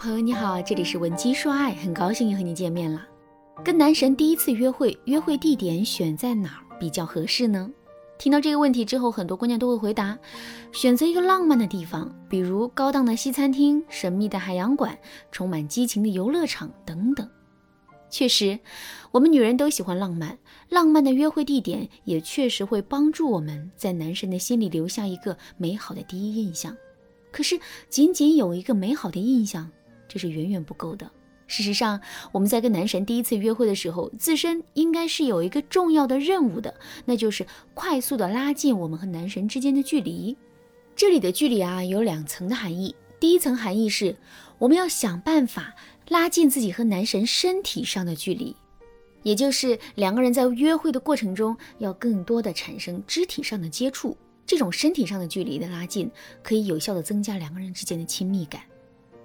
朋友你好，这里是文姬说爱，很高兴又和你见面了。跟男神第一次约会，约会地点选在哪儿比较合适呢？听到这个问题之后，很多姑娘都会回答：选择一个浪漫的地方，比如高档的西餐厅、神秘的海洋馆、充满激情的游乐场等等。确实，我们女人都喜欢浪漫，浪漫的约会地点也确实会帮助我们在男神的心里留下一个美好的第一印象。可是，仅仅有一个美好的印象，这是远远不够的。事实上，我们在跟男神第一次约会的时候，自身应该是有一个重要的任务的，那就是快速的拉近我们和男神之间的距离。这里的距离啊，有两层的含义。第一层含义是，我们要想办法拉近自己和男神身体上的距离，也就是两个人在约会的过程中，要更多的产生肢体上的接触。这种身体上的距离的拉近，可以有效的增加两个人之间的亲密感。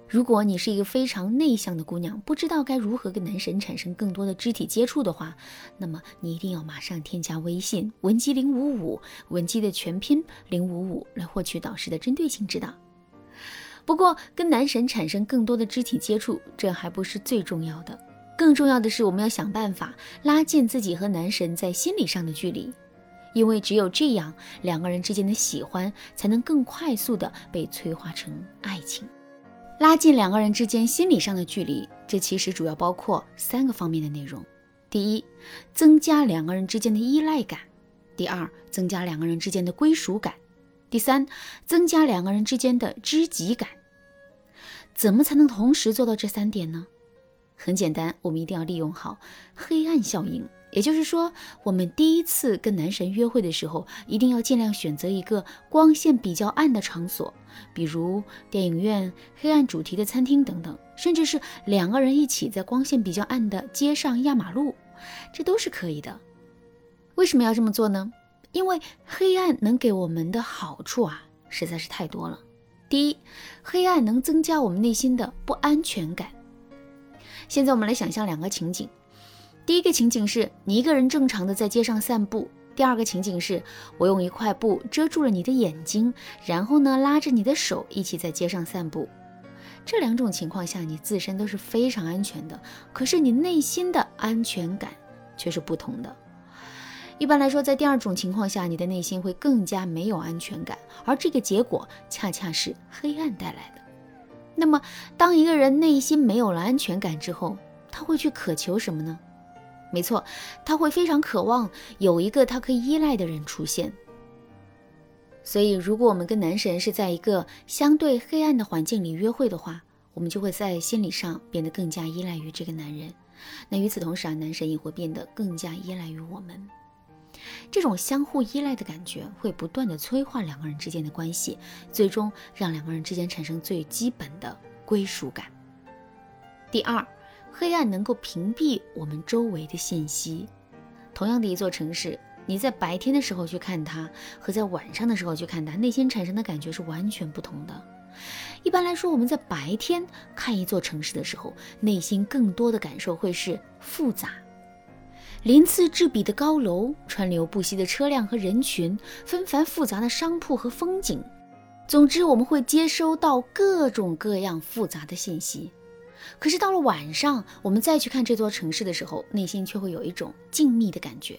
如果你是一个非常内向的姑娘，不知道该如何跟男神产生更多的肢体接触的话，那么你一定要马上添加微信文姬零五五，文姬的全拼零五五，来获取导师的针对性指导。不过，跟男神产生更多的肢体接触，这还不是最重要的，更重要的是我们要想办法拉近自己和男神在心理上的距离，因为只有这样，两个人之间的喜欢才能更快速的被催化成爱情。拉近两个人之间心理上的距离，这其实主要包括三个方面的内容：第一，增加两个人之间的依赖感；第二，增加两个人之间的归属感；第三，增加两个人之间的知己感。怎么才能同时做到这三点呢？很简单，我们一定要利用好黑暗效应。也就是说，我们第一次跟男神约会的时候，一定要尽量选择一个光线比较暗的场所，比如电影院、黑暗主题的餐厅等等，甚至是两个人一起在光线比较暗的街上压马路，这都是可以的。为什么要这么做呢？因为黑暗能给我们的好处啊，实在是太多了。第一，黑暗能增加我们内心的不安全感。现在我们来想象两个情景。第一个情景是你一个人正常的在街上散步，第二个情景是我用一块布遮住了你的眼睛，然后呢拉着你的手一起在街上散步。这两种情况下你自身都是非常安全的，可是你内心的安全感却是不同的。一般来说，在第二种情况下，你的内心会更加没有安全感，而这个结果恰恰是黑暗带来的。那么，当一个人内心没有了安全感之后，他会去渴求什么呢？没错，他会非常渴望有一个他可以依赖的人出现。所以，如果我们跟男神是在一个相对黑暗的环境里约会的话，我们就会在心理上变得更加依赖于这个男人。那与此同时啊，男神也会变得更加依赖于我们。这种相互依赖的感觉会不断的催化两个人之间的关系，最终让两个人之间产生最基本的归属感。第二。黑暗能够屏蔽我们周围的信息。同样的一座城市，你在白天的时候去看它，和在晚上的时候去看它，内心产生的感觉是完全不同的。一般来说，我们在白天看一座城市的时候，内心更多的感受会是复杂。鳞次栉比的高楼，川流不息的车辆和人群，纷繁复杂的商铺和风景。总之，我们会接收到各种各样复杂的信息。可是到了晚上，我们再去看这座城市的时候，内心却会有一种静谧的感觉，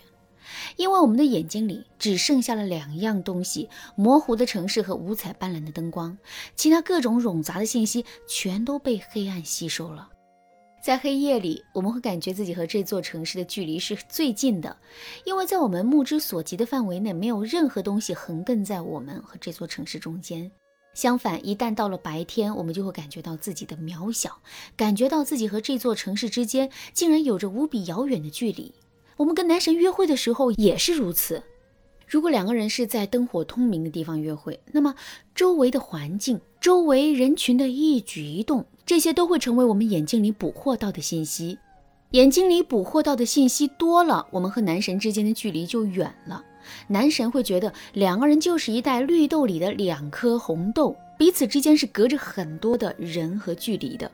因为我们的眼睛里只剩下了两样东西：模糊的城市和五彩斑斓的灯光，其他各种冗杂的信息全都被黑暗吸收了。在黑夜里，我们会感觉自己和这座城市的距离是最近的，因为在我们目之所及的范围内，没有任何东西横亘在我们和这座城市中间。相反，一旦到了白天，我们就会感觉到自己的渺小，感觉到自己和这座城市之间竟然有着无比遥远的距离。我们跟男神约会的时候也是如此。如果两个人是在灯火通明的地方约会，那么周围的环境、周围人群的一举一动，这些都会成为我们眼睛里捕获到的信息。眼睛里捕获到的信息多了，我们和男神之间的距离就远了。男神会觉得两个人就是一袋绿豆里的两颗红豆，彼此之间是隔着很多的人和距离的。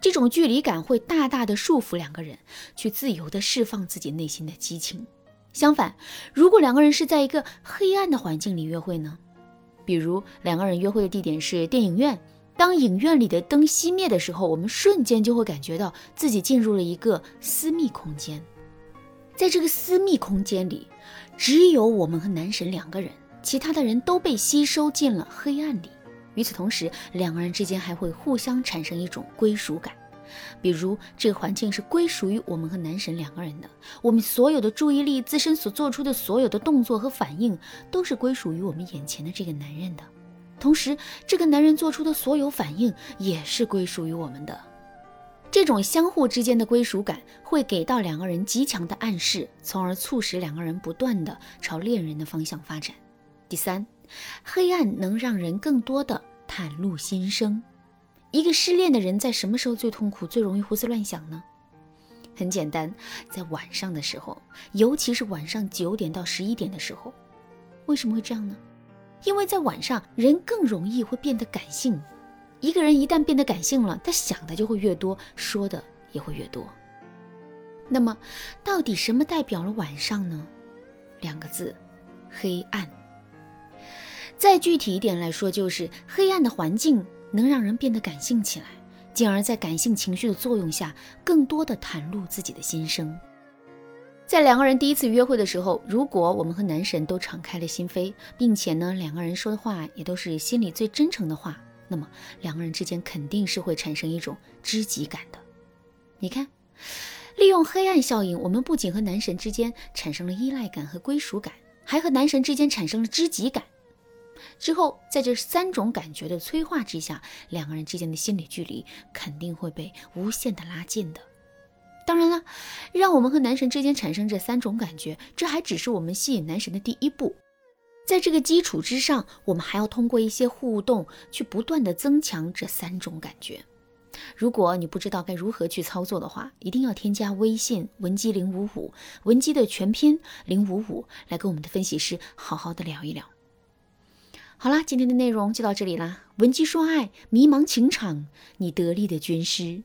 这种距离感会大大的束缚两个人去自由的释放自己内心的激情。相反，如果两个人是在一个黑暗的环境里约会呢？比如两个人约会的地点是电影院，当影院里的灯熄灭的时候，我们瞬间就会感觉到自己进入了一个私密空间。在这个私密空间里，只有我们和男神两个人，其他的人都被吸收进了黑暗里。与此同时，两个人之间还会互相产生一种归属感，比如这个环境是归属于我们和男神两个人的，我们所有的注意力、自身所做出的所有的动作和反应，都是归属于我们眼前的这个男人的。同时，这个男人做出的所有反应也是归属于我们的。这种相互之间的归属感会给到两个人极强的暗示，从而促使两个人不断的朝恋人的方向发展。第三，黑暗能让人更多的袒露心声。一个失恋的人在什么时候最痛苦、最容易胡思乱想呢？很简单，在晚上的时候，尤其是晚上九点到十一点的时候。为什么会这样呢？因为在晚上，人更容易会变得感性。一个人一旦变得感性了，他想的就会越多，说的也会越多。那么，到底什么代表了晚上呢？两个字：黑暗。再具体一点来说，就是黑暗的环境能让人变得感性起来，进而，在感性情绪的作用下，更多的袒露自己的心声。在两个人第一次约会的时候，如果我们和男神都敞开了心扉，并且呢，两个人说的话也都是心里最真诚的话，那么两个人之间肯定是会产生一种知己感的。你看，利用黑暗效应，我们不仅和男神之间产生了依赖感和归属感，还和男神之间产生了知己感。之后，在这三种感觉的催化之下，两个人之间的心理距离肯定会被无限的拉近的。当然了，让我们和男神之间产生这三种感觉，这还只是我们吸引男神的第一步。在这个基础之上，我们还要通过一些互动去不断的增强这三种感觉。如果你不知道该如何去操作的话，一定要添加微信文姬零五五，文姬的全拼零五五，来跟我们的分析师好好的聊一聊。好啦，今天的内容就到这里啦。文姬说爱，迷茫情场，你得力的军师。